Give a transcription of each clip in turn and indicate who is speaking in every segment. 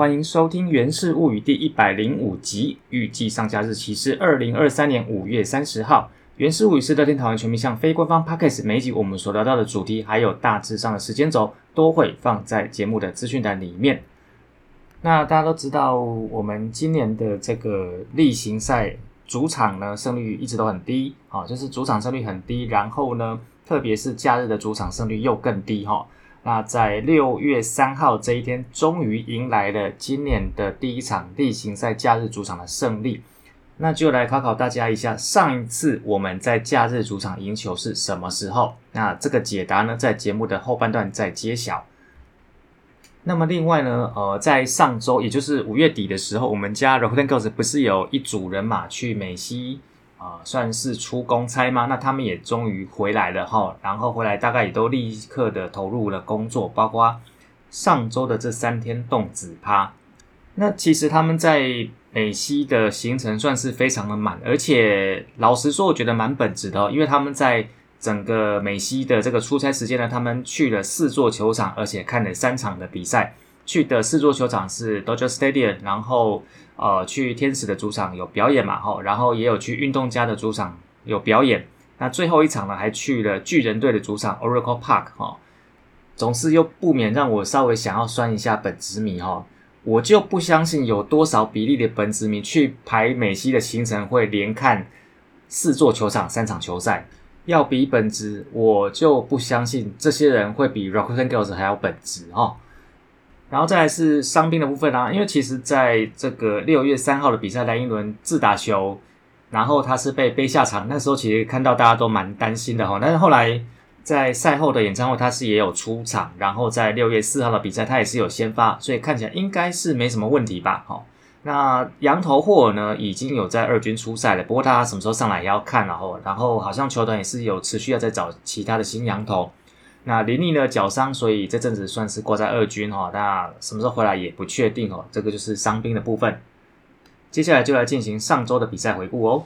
Speaker 1: 欢迎收听《源氏物语》第一百零五集，预计上架日期是二零二三年五月三十号。《源氏物语》是乐天讨论全民向非官方 podcast，每一集我们所聊到的主题还有大致上的时间轴都会放在节目的资讯栏里面。那大家都知道，我们今年的这个例行赛主场呢胜率一直都很低，啊，就是主场胜率很低，然后呢，特别是假日的主场胜率又更低，哈。那在六月三号这一天，终于迎来了今年的第一场例行赛假日主场的胜利。那就来考考大家一下，上一次我们在假日主场赢球是什么时候？那这个解答呢，在节目的后半段再揭晓。那么另外呢，呃，在上周，也就是五月底的时候，我们家 r o c k e n Girls 不是有一组人马去美西？啊，算是出公差吗？那他们也终于回来了哈，然后回来大概也都立刻的投入了工作，包括上周的这三天动子趴。那其实他们在美西的行程算是非常的满，而且老实说，我觉得蛮本质的，因为他们在整个美西的这个出差时间呢，他们去了四座球场，而且看了三场的比赛。去的四座球场是 Dodger Stadium，然后呃去天使的主场有表演嘛，吼，然后也有去运动家的主场有表演。那最后一场呢，还去了巨人队的主场 Oracle Park，哈，总是又不免让我稍微想要酸一下本职迷，哈，我就不相信有多少比例的本职迷去排美西的行程会连看四座球场三场球赛，要比本职，我就不相信这些人会比 Rockland Girls 还要本职，哈。然后再来是伤兵的部分啊，因为其实在这个六月三号的比赛，莱茵伦自打球，然后他是被背下场，那时候其实看到大家都蛮担心的哈。但是后来在赛后的演唱会，他是也有出场，然后在六月四号的比赛，他也是有先发，所以看起来应该是没什么问题吧？哈，那羊头霍尔呢，已经有在二军出赛了，不过他什么时候上来也要看，然后然后好像球团也是有持续要在找其他的新羊头。那林立呢脚伤，所以这阵子算是挂在二军哈。那什么时候回来也不确定哦。这个就是伤兵的部分。接下来就来进行上周的比赛回顾哦。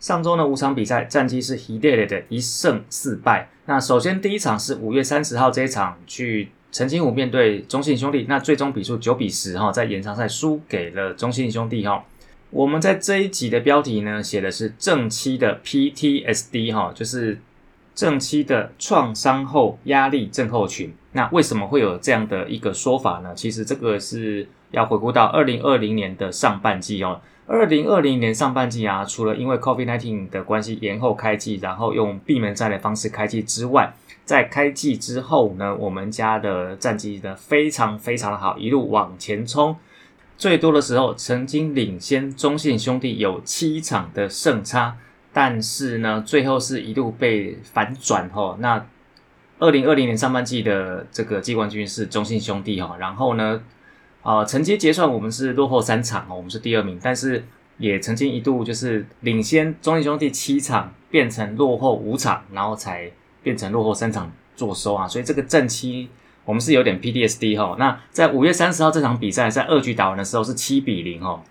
Speaker 1: 上周呢五场比赛战绩是 h e d e 的一胜四败。那首先第一场是五月三十号这一场去。陈金虎面对中信兄弟，那最终比数九比十哈，在延长赛输给了中信兄弟哈。我们在这一集的标题呢，写的是正期的 PTSD 哈，就是正期的创伤后压力症候群。那为什么会有这样的一个说法呢？其实这个是要回顾到二零二零年的上半季哦。二零二零年上半季啊，除了因为 COVID-19 的关系延后开季，然后用闭门赛的方式开季之外，在开季之后呢，我们家的战绩呢非常非常的好，一路往前冲。最多的时候曾经领先中信兄弟有七场的胜差，但是呢，最后是一度被反转哈。那二零二零年上半季的这个季冠军是中信兄弟哈，然后呢，啊，成绩结算我们是落后三场哦，我们是第二名，但是也曾经一度就是领先中信兄弟七场，变成落后五场，然后才。变成落后三场坐收啊，所以这个正期我们是有点 PDSD 哈。那在五月三十号这场比赛在二局打完的时候是七比零哈，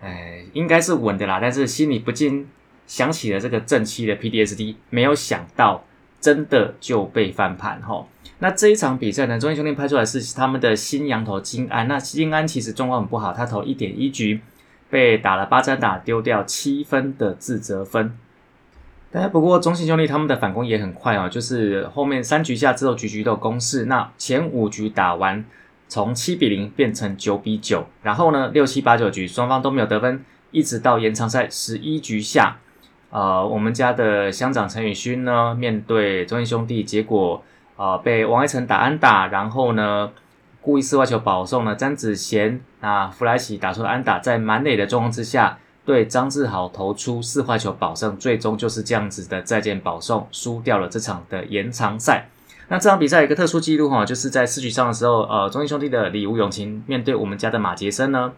Speaker 1: 哎，应该是稳的啦，但是心里不禁想起了这个正期的 PDSD，没有想到真的就被翻盘哈。那这一场比赛呢，中英兄弟拍出来是他们的新羊头金安，那金安其实状况很不好，他投一点一局被打了八张打，丢掉七分的自责分。哎，不过中信兄弟他们的反攻也很快哦，就是后面三局下之后局局都有攻势。那前五局打完，从七比零变成九比九，然后呢六七八九局双方都没有得分，一直到延长赛十一局下，呃，我们家的乡长陈宇勋呢面对中信兄弟，结果呃被王一成打安打，然后呢故意四外球保送了詹子贤，那弗莱奇打出了安打，在满垒的状况之下。对张志豪投出四坏球保胜，最终就是这样子的再见保送，输掉了这场的延长赛。那这场比赛有一个特殊记录哈，就是在四局上的时候，呃，中信兄弟的李吴永琴面对我们家的马杰森呢，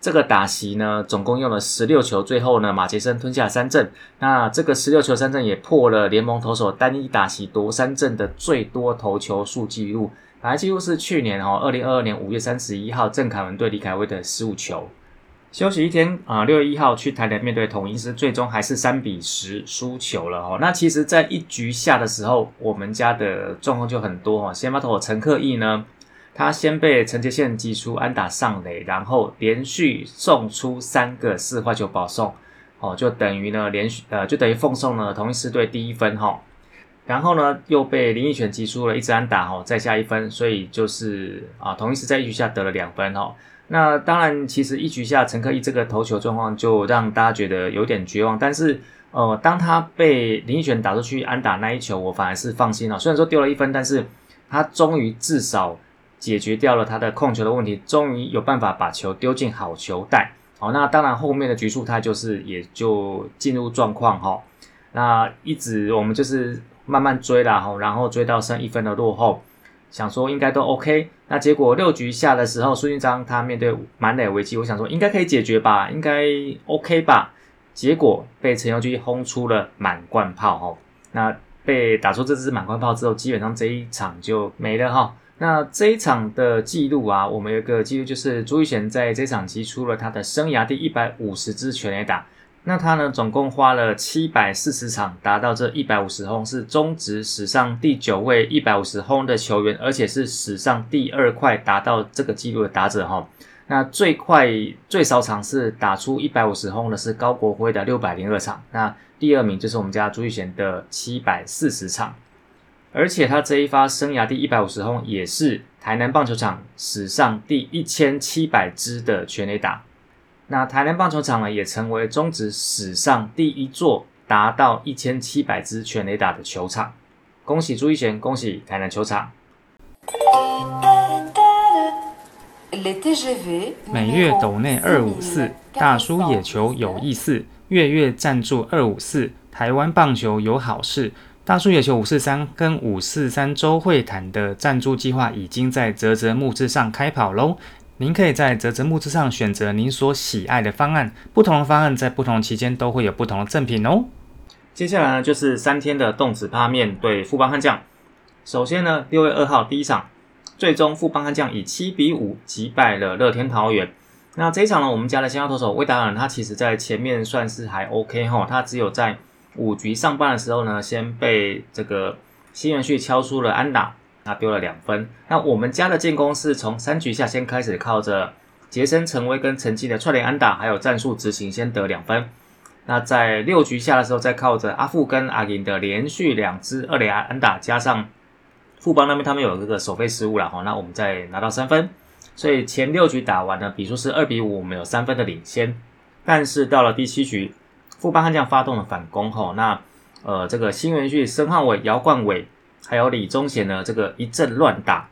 Speaker 1: 这个打席呢总共用了十六球，最后呢马杰森吞下三振。那这个十六球三振也破了联盟投手单一打席夺三振的最多投球数记录，本来记录是去年哦，二零二二年五月三十一号郑凯文对李凯威的十五球。休息一天啊，六月一号去台南面对统一师，最终还是三比十输球了哦。那其实，在一局下的时候，我们家的状况就很多哦。先发投陈克义呢，他先被陈杰宪击出安打上垒，然后连续送出三个四坏球保送，哦，就等于呢连续呃就等于奉送了同一师队第一分哈。然后呢，又被林奕泉击出了一支安打哈，再下一分，所以就是啊，同一师在一局下得了两分哈。那当然，其实一局下陈克义这个投球状况就让大家觉得有点绝望。但是，呃，当他被林奕泉打出去安打那一球，我反而是放心了。虽然说丢了一分，但是他终于至少解决掉了他的控球的问题，终于有办法把球丢进好球带。好，那当然后面的局数他就是也就进入状况哈。那一直我们就是慢慢追啦，哈，然后追到剩一分的落后。想说应该都 OK，那结果六局下的时候，苏俊章他面对满垒危机，我想说应该可以解决吧，应该 OK 吧。结果被陈友基轰出了满贯炮哦，那被打出这支满贯炮之后，基本上这一场就没了哈。那这一场的记录啊，我们有个记录就是朱玉贤在这场击出了他的生涯第一百五十支全垒打。那他呢，总共花了七百四十场达到这一百五十轰，是中职史上第九位一百五十轰的球员，而且是史上第二快达到这个纪录的打者哈。那最快最少场是打出一百五十轰的是高国辉的六百零二场，那第二名就是我们家朱玉贤的七百四十场，而且他这一发生涯第一百五十轰也是台南棒球场史上第一千七百支的全垒打。那台南棒球场呢，也成为中职史上第一座达到一千七百支全垒打的球场。恭喜朱一贤，恭喜台南球场。
Speaker 2: 每月斗内二五四，大叔野球有意思，月月赞助二五四，台湾棒球有好事。大叔野球五四三跟五四三周会谈的赞助计划已经在泽泽木之上开跑喽。您可以在泽泽木之上选择您所喜爱的方案，不同的方案在不同期间都会有不同的赠品哦。
Speaker 1: 接下来呢，就是三天的动子趴面对富邦悍将。首先呢，六月二号第一场，最终富邦悍将以七比五击败了乐天桃园。那这一场呢，我们家的先发投手魏达尔，他其实在前面算是还 OK 哈，他只有在五局上半的时候呢，先被这个新元旭敲出了安打。他丢了两分。那我们家的进攻是从三局下先开始，靠着杰森、陈威跟陈基的串联安打，还有战术执行，先得两分。那在六局下的时候，再靠着阿富跟阿银的连续两支二垒安打，加上富邦那边他们有这个守备失误了哈，那我们再拿到三分。所以前六局打完呢，比数是二比五，我们有三分的领先。但是到了第七局，富邦悍将发动了反攻哈，那呃这个新元旭、申汉伟、姚冠伟。还有李宗贤呢，这个一阵乱打，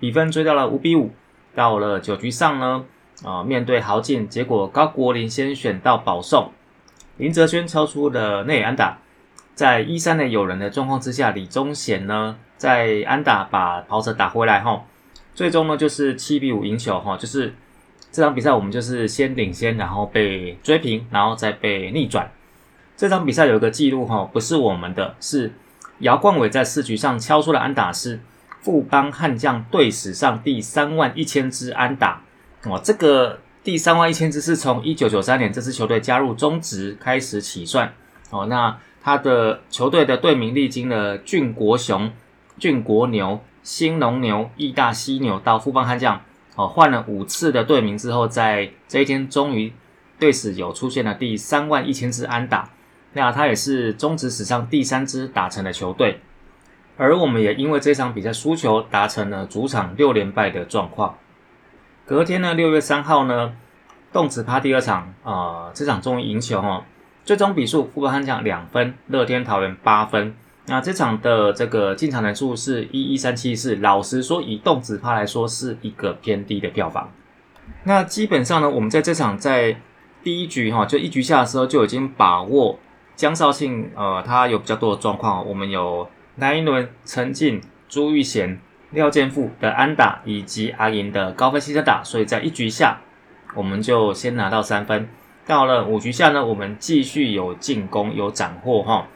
Speaker 1: 比分追到了五比五。到了九局上呢，啊，面对豪进，结果高国林先选到保送，林哲轩超出了内安打，在一三的有人的状况之下，李宗贤呢在安打把跑者打回来哈，最终呢就是七比五赢球哈，就是这场比赛我们就是先领先，然后被追平，然后再被逆转。这场比赛有一个记录哈，不是我们的，是。姚冠伟在四局上敲出了安打，是富邦悍将队史上第三万一千支安打。哦，这个第三万一千支是从一九九三年这支球队加入中职开始起算。哦，那他的球队的队名历经了俊国雄、俊国牛、新农牛、义大犀牛到富邦悍将，哦，换了五次的队名之后，在这一天终于队史有出现了第三万一千支安打。那他也是中职史上第三支打成的球队，而我们也因为这场比赛输球，达成了主场六连败的状况。隔天呢，六月三号呢，动子趴第二场，呃，这场终于赢球哦。最终比数，富邦悍将两分，乐天桃园八分。那这场的这个进场人数是一一三七四，老实说，以动子趴来说，是一个偏低的票房。那基本上呢，我们在这场在第一局哈，就一局下的时候就已经把握。江绍庆，呃，他有比较多的状况。我们有南一轮陈进、朱玉贤、廖建富的安打，以及阿银的高分汽车打，所以在一局下，我们就先拿到三分。到了五局下呢，我们继续有进攻，有斩获哈。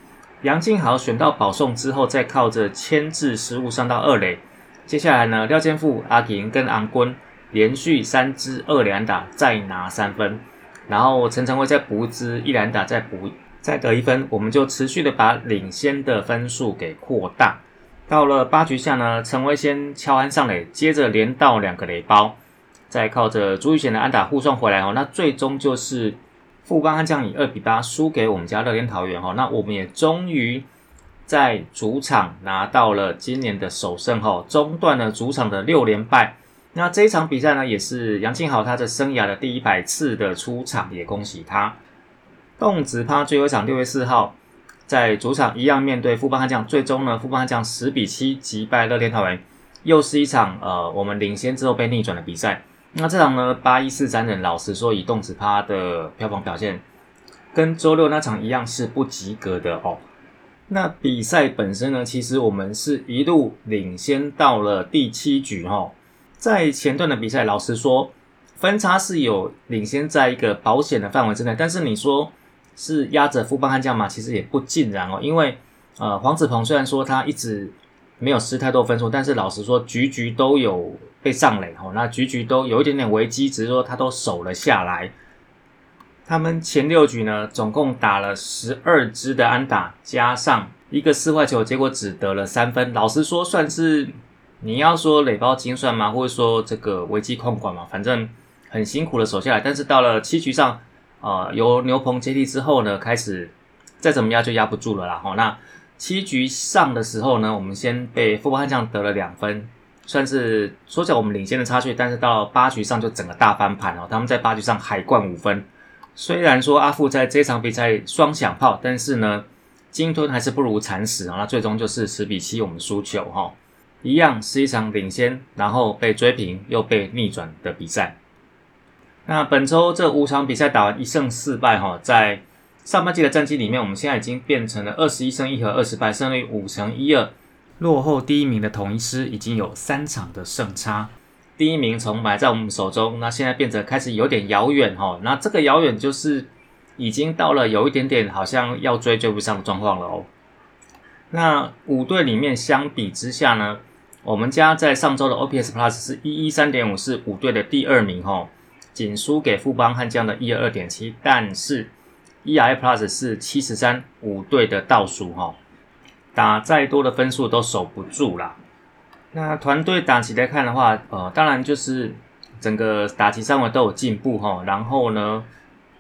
Speaker 1: 杨敬豪选到保送之后，再靠着牵制失误上到二垒。接下来呢，廖建富、阿银跟昂坤连续三支二连打再拿三分，然后陈晨辉再补一支一连打再补再得一分，我们就持续的把领先的分数给扩大。到了八局下呢，陈威先敲安上垒，接着连到两个垒包，再靠着朱玉贤的安打护送回来哦。那最终就是富邦悍将以二比八输给我们家乐天桃园哦。那我们也终于在主场拿到了今年的首胜哦，中断了主场的六连败。那这一场比赛呢，也是杨敬豪他的生涯的第一百次的出场，也恭喜他。动子趴最后一场六月四号。在主场一样面对富邦悍将，最终呢，富邦悍将十比七击败乐天桃园，又是一场呃我们领先之后被逆转的比赛。那这场呢，八一四三人，老实说，以动子趴的票房表现，跟周六那场一样是不及格的哦。那比赛本身呢，其实我们是一路领先到了第七局哈，在前段的比赛，老实说，分差是有领先在一个保险的范围之内，但是你说。是压着富邦悍将嘛？其实也不尽然哦，因为呃黄子鹏虽然说他一直没有失太多分数，但是老实说局局都有被上垒哦，那局局都有一点点危机，只是说他都守了下来。他们前六局呢，总共打了十二支的安打，加上一个四坏球，结果只得了三分。老实说，算是你要说垒包精算嘛，或者说这个危机控管嘛，反正很辛苦的守下来。但是到了七局上。呃，由牛棚接替之后呢，开始再怎么压就压不住了啦。哈，那七局上的时候呢，我们先被富邦悍将得了两分，算是缩小我们领先的差距。但是到八局上就整个大翻盘哦，他们在八局上海冠五分。虽然说阿富在这场比赛双响炮，但是呢，鲸吞还是不如蚕食啊。那最终就是十比七我们输球哈，一样是一场领先，然后被追平又被逆转的比赛。那本周这五场比赛打完一胜四败哈，在上半季的战绩里面，我们现在已经变成了二十一胜一和二十败，胜率五成一二，落后第一名的统一师已经有三场的胜差。第一名从埋在我们手中，那现在变得开始有点遥远哈。那这个遥远就是已经到了有一点点好像要追追不上的状况了哦。那五队里面相比之下呢，我们家在上周的 OPS Plus 是一一三点五，是五队的第二名哈。仅输给富邦悍将的一二点七，但是 EI Plus 是七十三，五队的倒数哈，打再多的分数都守不住啦。那团队打起来看的话，呃，当然就是整个打击上围都有进步哈，然后呢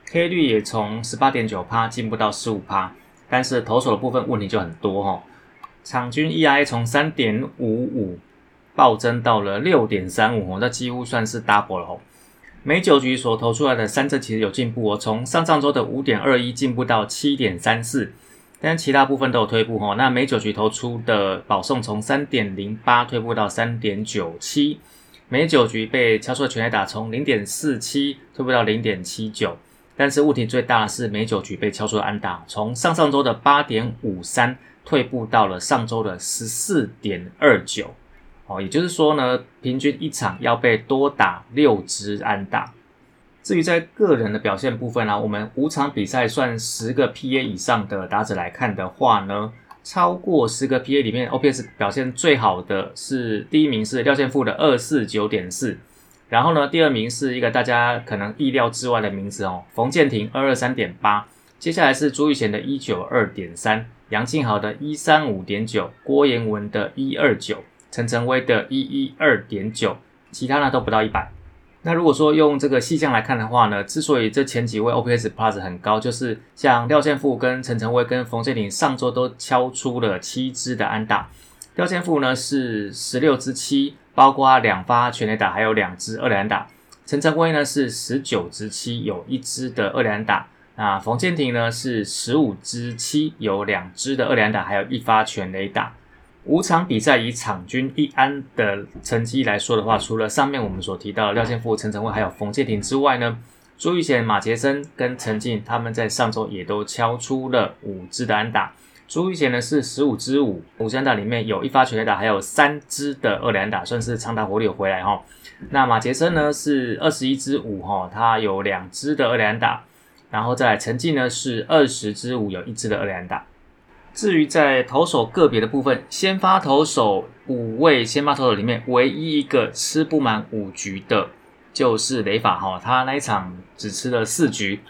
Speaker 1: ，K 率也从十八点九趴进步到十五趴，但是投手的部分问题就很多哈，场均 EI 从三点五五暴增到了六点三五哦，那几乎算是 double 了美酒局所投出来的三振其实有进步哦，从上上周的五点二一进步到七点三四，但其他部分都有退步哦。那美九局投出的保送从三点零八退步到三点九七，美九局被敲出的全垒打从零点四七退步到零点七九，但是问题最大的是美九局被敲出的安打从上上周的八点五三退步到了上周的十四点二九。哦，也就是说呢，平均一场要被多打六支安打。至于在个人的表现部分呢，我们五场比赛算十个 PA 以上的打者来看的话呢，超过十个 PA 里面，OPS 表现最好的是第一名是廖建富的二四九点四，然后呢，第二名是一个大家可能意料之外的名字哦，冯建廷二二三点八，接下来是朱玉贤的一九二点三，杨敬豪的一三五点九，郭彦文的一二九。陈晨威的一一二点九，其他呢都不到一百。那如果说用这个细项来看的话呢，之所以这前几位 OPS Plus 很高，就是像廖建富跟陈晨威跟冯建林上周都敲出了七支的安打。廖建富呢是十六支七，包括两发全垒打，还有两支二连打。陈晨威呢是十九支七，有一支的二连打。那冯建廷呢是十五支七，有两支的二连打，还有一发全垒打。五场比赛以场均一安的成绩来说的话，除了上面我们所提到的廖建富、陈晨威还有冯建廷之外呢，朱玉贤、马杰森跟陈静他们在上周也都敲出了五支的安打。朱玉贤呢是十五支五，五支安打里面有一发全垒打，还有三支的二连打，算是长打火力有回来哈。那马杰森呢是二十一支五哈，他有两支的二连打，然后在陈静呢是二十支五，有一支的二连打。至于在投手个别的部分，先发投手五位先发投手里面，唯一一个吃不满五局的就是雷法哈，他那一场只吃了四局。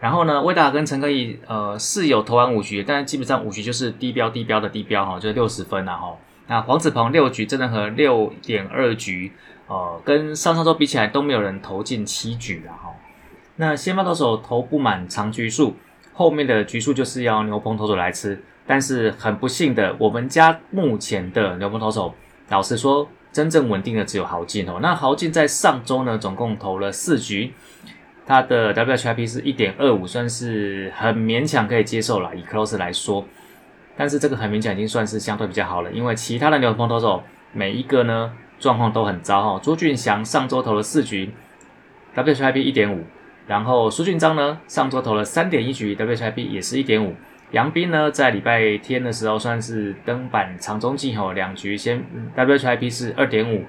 Speaker 1: 然后呢，魏达跟陈可以呃是有投完五局，但是基本上五局就是低标低标的低标哈，就是六十分了哈。那黄子鹏六局真的和六点二局，呃，跟上上周比起来都没有人投进七局了哈。那先发投手投不满长局数，后面的局数就是要牛棚投手来吃。但是很不幸的，我们家目前的牛棚投手，老实说，真正稳定的只有豪进哦。那豪进在上周呢，总共投了四局。它的 WHIP 是一点二五，算是很勉强可以接受了，以 Close 来说。但是这个很勉强已经算是相对比较好了，因为其他的牛棚投手每一个呢状况都很糟哈。朱俊祥上周投了四局，WHIP 一点五，然后苏俊章呢上周投了三点一局，WHIP 也是一点五。杨斌呢在礼拜天的时候算是登板长中继吼，两局先 WHIP 是二点五。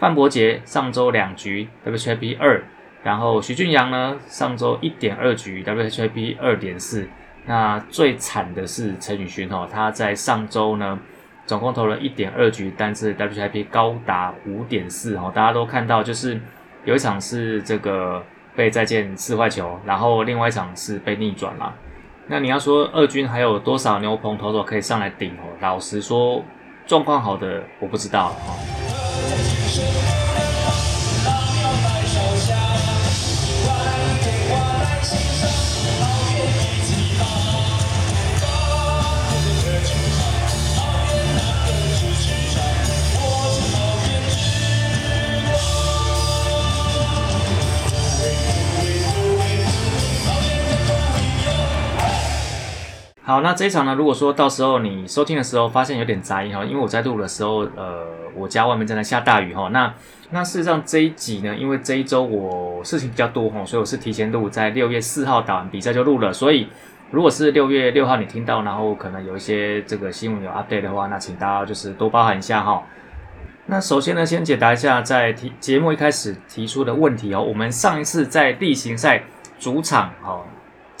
Speaker 1: 范伯杰上周两局 WHIP 二。然后徐俊阳呢，上周一点二局，WHIP 二点四。那最惨的是陈宇勋哦，他在上周呢，总共投了一点二局，但是 WHIP 高达五点四哦。大家都看到，就是有一场是这个被再见四坏球，然后另外一场是被逆转了。那你要说二军还有多少牛棚投手可以上来顶哦？老实说，状况好的我不知道。好，那这一场呢？如果说到时候你收听的时候发现有点杂音哈，因为我在录的时候，呃，我家外面正在下大雨哈。那那事实上这一集呢，因为这一周我事情比较多哈，所以我是提前录，在六月四号打完比赛就录了。所以如果是六月六号你听到，然后可能有一些这个新闻有 update 的话，那请大家就是多包涵一下哈。那首先呢，先解答一下在提节目一开始提出的问题哦。我们上一次在例行赛主场哦。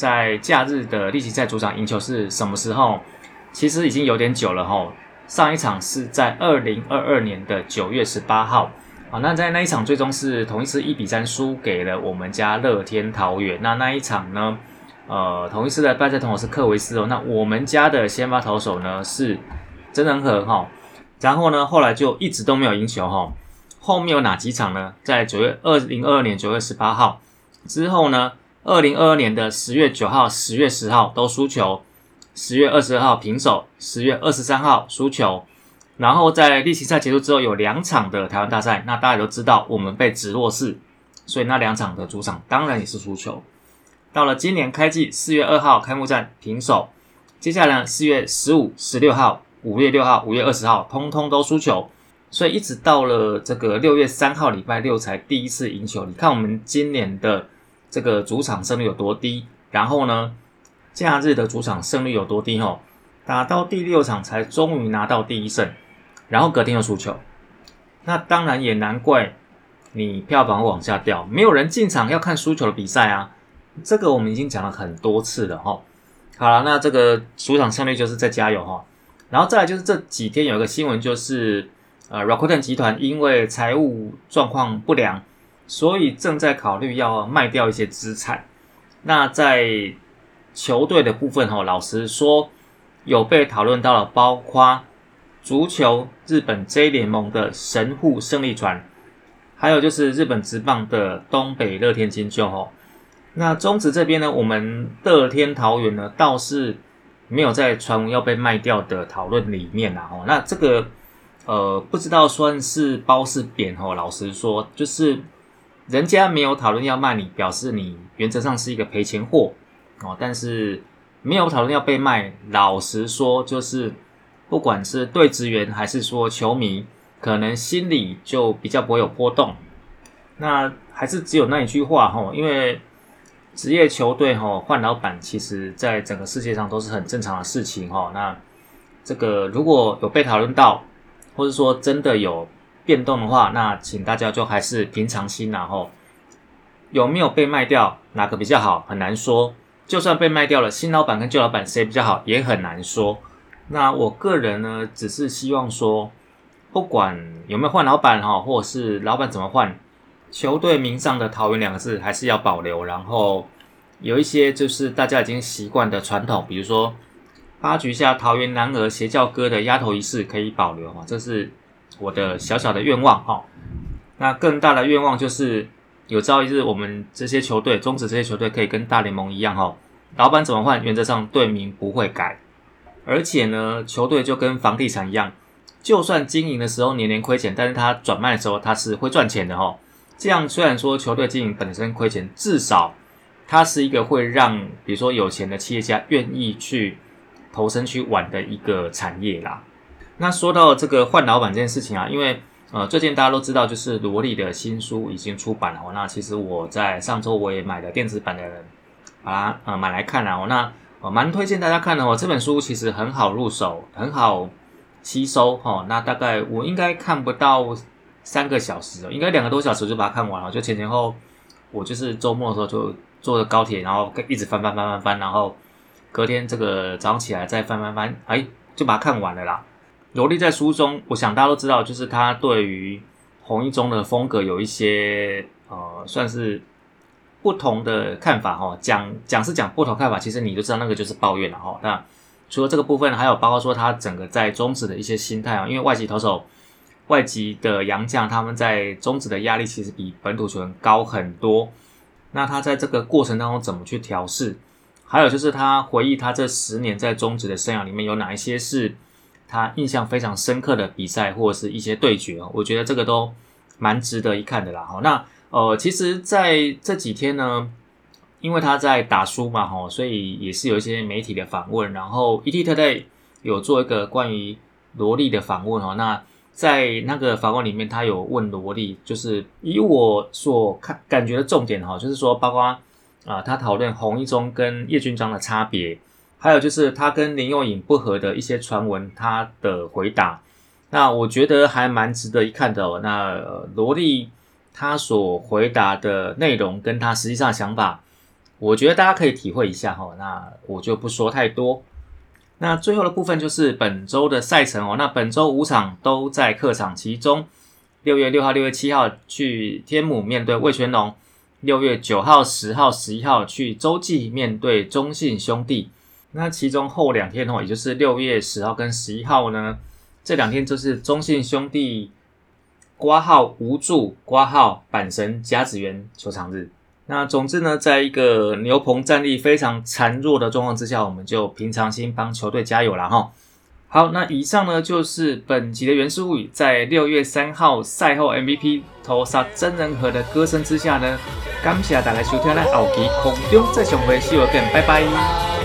Speaker 1: 在假日的例行赛主场赢球是什么时候？其实已经有点久了哈。上一场是在二零二二年的九月十八号啊。那在那一场最终是同一次一比三输给了我们家乐天桃园。那那一场呢，呃，同一次的败赛投手是克维斯哦。那我们家的先发投手呢是真人和哈。然后呢，后来就一直都没有赢球哈。后面有哪几场呢？在九月二零二二年九月十八号之后呢？二零二二年的十月九号、十月十号都输球，十月二十二号平手，十月二十三号输球，然后在例行赛结束之后有两场的台湾大赛，那大家都知道我们被直落四，所以那两场的主场当然也是输球。到了今年开季四月二号开幕战平手，接下来四月十五、十六号、五月六号、五月二十号通通都输球，所以一直到了这个六月三号礼拜六才第一次赢球。你看我们今年的。这个主场胜率有多低？然后呢，假日的主场胜率有多低？吼，打到第六场才终于拿到第一胜，然后隔天又输球。那当然也难怪你票房往下掉，没有人进场要看输球的比赛啊。这个我们已经讲了很多次了，哈。好了，那这个主场胜率就是在加油，哈。然后再来就是这几天有一个新闻，就是呃，Rakuten 集团因为财务状况不良。所以正在考虑要卖掉一些资产。那在球队的部分，哈，老实说，有被讨论到了，包括足球日本 J 联盟的神户胜利船，还有就是日本职棒的东北乐天金鹫，哈。那中职这边呢，我们乐天桃园呢，倒是没有在传闻要被卖掉的讨论里面啦，哦。那这个呃，不知道算是褒是贬，哦。老实说，就是。人家没有讨论要卖你，表示你原则上是一个赔钱货哦。但是没有讨论要被卖，老实说，就是不管是对职员还是说球迷，可能心里就比较不会有波动。那还是只有那一句话哈，因为职业球队哈换老板，其实在整个世界上都是很正常的事情哈。那这个如果有被讨论到，或者说真的有。变动的话，那请大家就还是平常心，然后有没有被卖掉，哪个比较好，很难说。就算被卖掉了，新老板跟旧老板谁比较好，也很难说。那我个人呢，只是希望说，不管有没有换老板哈，或者是老板怎么换，球队名上的桃园两个字还是要保留，然后有一些就是大家已经习惯的传统，比如说八局下桃园男儿邪教哥的压头仪式可以保留哈，这是我的小小的愿望哈。那更大的愿望就是有朝一日我们这些球队，中职这些球队可以跟大联盟一样哈，老板怎么换，原则上队名不会改，而且呢，球队就跟房地产一样，就算经营的时候年年亏钱，但是它转卖的时候它是会赚钱的哈。这样虽然说球队经营本身亏钱，至少它是一个会让比如说有钱的企业家愿意去投身去玩的一个产业啦。那说到这个换老板这件事情啊，因为呃最近大家都知道，就是罗莉的新书已经出版了。那其实我在上周我也买了电子版的，把它呃买来看了。那呃蛮推荐大家看的哦。这本书其实很好入手，很好吸收哈。那大概我应该看不到。三个小时，应该两个多小时就把它看完了。就前前后，我就是周末的时候就坐着高铁，然后一直翻翻翻翻翻，然后隔天这个早上起来再翻翻翻，哎，就把它看完了啦。罗莉在书中，我想大家都知道，就是他对于红一中的风格有一些呃，算是不同的看法哈。讲讲是讲不同看法，其实你就知道那个就是抱怨了哈。那除了这个部分，还有包括说他整个在中止的一些心态啊，因为外籍投手。外籍的洋将，他们在中职的压力其实比本土球员高很多。那他在这个过程当中怎么去调试？还有就是他回忆他这十年在中职的生涯里面有哪一些是他印象非常深刻的比赛或者是一些对决我觉得这个都蛮值得一看的啦。好，那呃，其实在这几天呢，因为他在打输嘛，哈，所以也是有一些媒体的访问，然后 ET Today 有做一个关于罗莉的访问哦，那。在那个访问里面，他有问罗莉，就是以我所看感觉的重点哈，就是说，包括啊，他讨论洪一中跟叶军章的差别，还有就是他跟林佑颖不和的一些传闻，他的回答，那我觉得还蛮值得一看的。哦。那罗莉他所回答的内容跟他实际上想法，我觉得大家可以体会一下哈。那我就不说太多。那最后的部分就是本周的赛程哦。那本周五场都在客场，其中六月六号、六月七号去天母面对魏全龙，六月九号、十号、十一号去洲际面对中信兄弟。那其中后两天哦，也就是六月十号跟十一号呢，这两天就是中信兄弟挂号无助挂号阪神甲子园球场日。那总之呢，在一个牛棚战力非常孱弱的状况之下，我们就平常心帮球队加油了哈。好，那以上呢就是本集的原始物语，在六月三号赛后 MVP 投杀真人和的歌声之下呢，感谢大家收听，来后期空中再相会，See you again，拜拜。